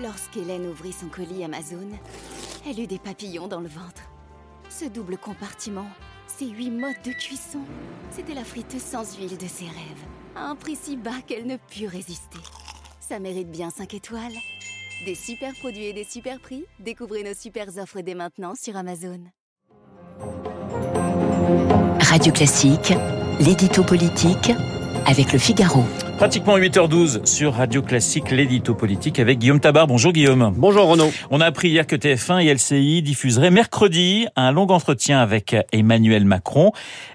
Lorsqu'Hélène ouvrit son colis Amazon, elle eut des papillons dans le ventre. Ce double compartiment, ces huit modes de cuisson, c'était la friteuse sans huile de ses rêves, à un prix si bas qu'elle ne put résister. Ça mérite bien 5 étoiles. Des super produits et des super prix, découvrez nos super offres dès maintenant sur Amazon. Radio Classique, l'édito politique avec le Figaro. Pratiquement 8h12 sur Radio Classique, l'édito politique avec Guillaume Tabar. Bonjour Guillaume. Bonjour Renaud. On a appris hier que TF1 et LCI diffuseraient mercredi un long entretien avec Emmanuel Macron.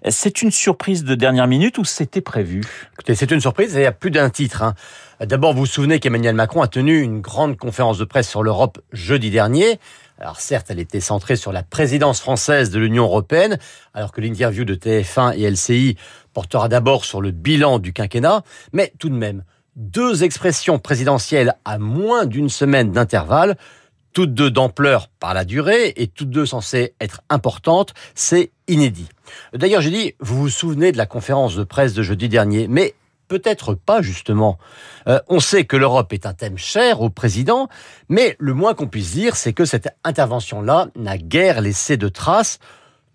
C'est une surprise de dernière minute ou c'était prévu? Écoutez, c'est une surprise il y a plus d'un titre. Hein. D'abord, vous vous souvenez qu'Emmanuel Macron a tenu une grande conférence de presse sur l'Europe jeudi dernier. Alors certes, elle était centrée sur la présidence française de l'Union européenne, alors que l'interview de TF1 et LCI portera d'abord sur le bilan du quinquennat, mais tout de même, deux expressions présidentielles à moins d'une semaine d'intervalle, toutes deux d'ampleur par la durée et toutes deux censées être importantes, c'est inédit. D'ailleurs, j'ai dit, vous vous souvenez de la conférence de presse de jeudi dernier, mais peut-être pas justement. Euh, on sait que l'Europe est un thème cher au président, mais le moins qu'on puisse dire, c'est que cette intervention-là n'a guère laissé de traces.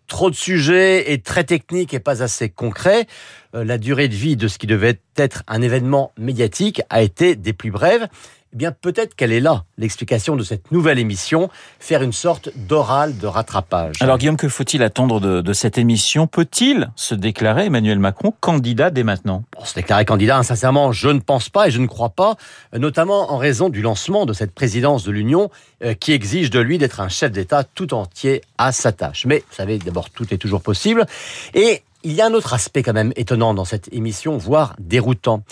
Trop de sujets et très techniques et pas assez concrets. Euh, la durée de vie de ce qui devait être un événement médiatique a été des plus brèves eh bien peut-être qu'elle est là, l'explication de cette nouvelle émission, faire une sorte d'oral de rattrapage. Alors Guillaume, que faut-il attendre de, cette émission? Peut-il se déclarer, Emmanuel Macron, candidat dès maintenant? Se déclarer candidat, sincèrement, je ne pense pas et je ne crois pas, notamment en raison du lancement de cette présidence de l'Union euh, qui exige de lui d'être un chef d'État tout entier à sa tâche. Mais vous savez, d'abord, tout est toujours possible. Et il y a un autre aspect quand même étonnant dans cette émission, voire déroutant.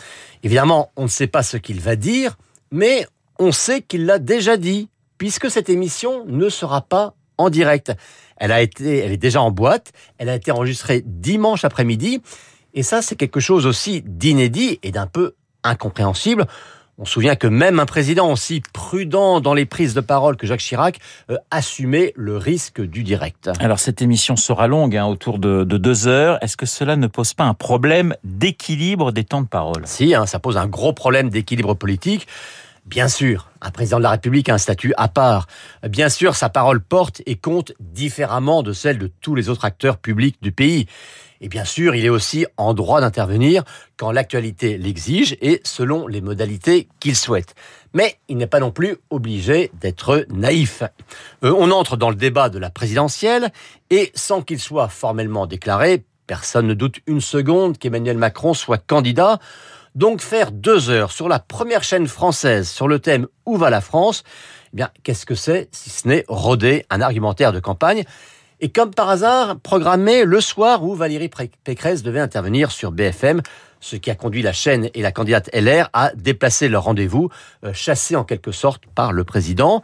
Évidemment, on ne sait pas ce qu'il va dire, mais on sait qu'il l'a déjà dit, puisque cette émission ne sera pas en direct. Elle a été, elle est déjà en boîte, elle a été enregistrée dimanche après-midi, et ça c'est quelque chose aussi d'inédit et d'un peu incompréhensible. On se souvient que même un président aussi prudent dans les prises de parole que Jacques Chirac euh, assumait le risque du direct. Alors cette émission sera longue, hein, autour de, deux heures. Est-ce que cela ne pose pas un problème d'équilibre des temps de parole? Si, hein, ça pose un gros problème d'équilibre politique. Bien sûr, un président de la République a un statut à part. Bien sûr, sa parole porte et compte différemment de celle de tous les autres acteurs publics du pays. Et bien sûr, il est aussi en droit d'intervenir quand l'actualité l'exige et selon les modalités qu'il souhaite. Mais il n'est pas non plus obligé d'être naïf. Euh, on entre dans le débat de la présidentielle et sans qu'il soit formellement déclaré, personne ne doute une seconde qu'Emmanuel Macron soit candidat. Donc faire deux heures sur la première chaîne française sur le thème Où va la France? Eh bien, qu'est-ce que c'est si ce n'est roder un argumentaire de campagne? Et comme par hasard, programmé le soir où Valérie Pécresse devait intervenir sur BFM, ce qui a conduit la chaîne et la candidate LR à déplacer leur rendez-vous, euh, chassé en quelque sorte par le président.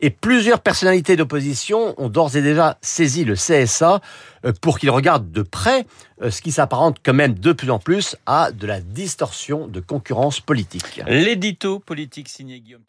Et plusieurs personnalités d'opposition ont d'ores et déjà saisi le CSA euh, pour qu'il regarde de près euh, ce qui s'apparente quand même de plus en plus à de la distorsion de concurrence politique. L'édito politique signé Guillaume